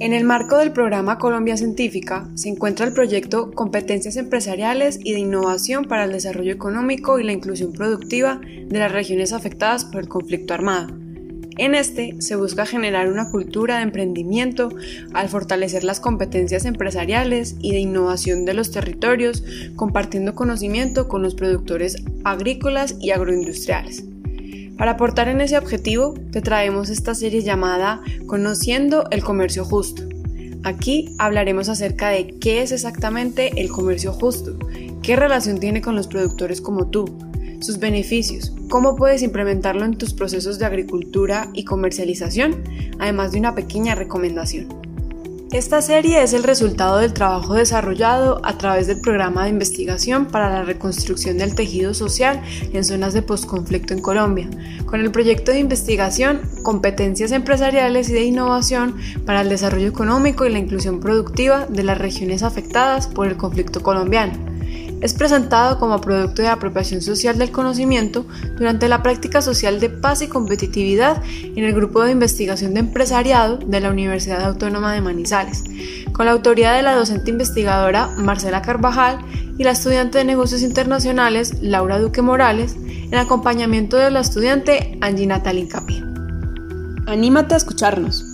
En el marco del programa Colombia Científica se encuentra el proyecto Competencias Empresariales y de Innovación para el Desarrollo Económico y la Inclusión Productiva de las regiones afectadas por el conflicto armado. En este se busca generar una cultura de emprendimiento al fortalecer las competencias empresariales y de innovación de los territorios, compartiendo conocimiento con los productores agrícolas y agroindustriales. Para aportar en ese objetivo, te traemos esta serie llamada Conociendo el Comercio Justo. Aquí hablaremos acerca de qué es exactamente el comercio justo, qué relación tiene con los productores como tú, sus beneficios, cómo puedes implementarlo en tus procesos de agricultura y comercialización, además de una pequeña recomendación. Esta serie es el resultado del trabajo desarrollado a través del programa de investigación para la reconstrucción del tejido social en zonas de posconflicto en Colombia, con el proyecto de investigación Competencias empresariales y de innovación para el desarrollo económico y la inclusión productiva de las regiones afectadas por el conflicto colombiano es presentado como producto de apropiación social del conocimiento durante la práctica social de paz y competitividad en el grupo de investigación de empresariado de la Universidad Autónoma de Manizales, con la autoridad de la docente investigadora Marcela Carvajal y la estudiante de negocios internacionales Laura Duque Morales, en acompañamiento de la estudiante Angie Natal Anímate a escucharnos.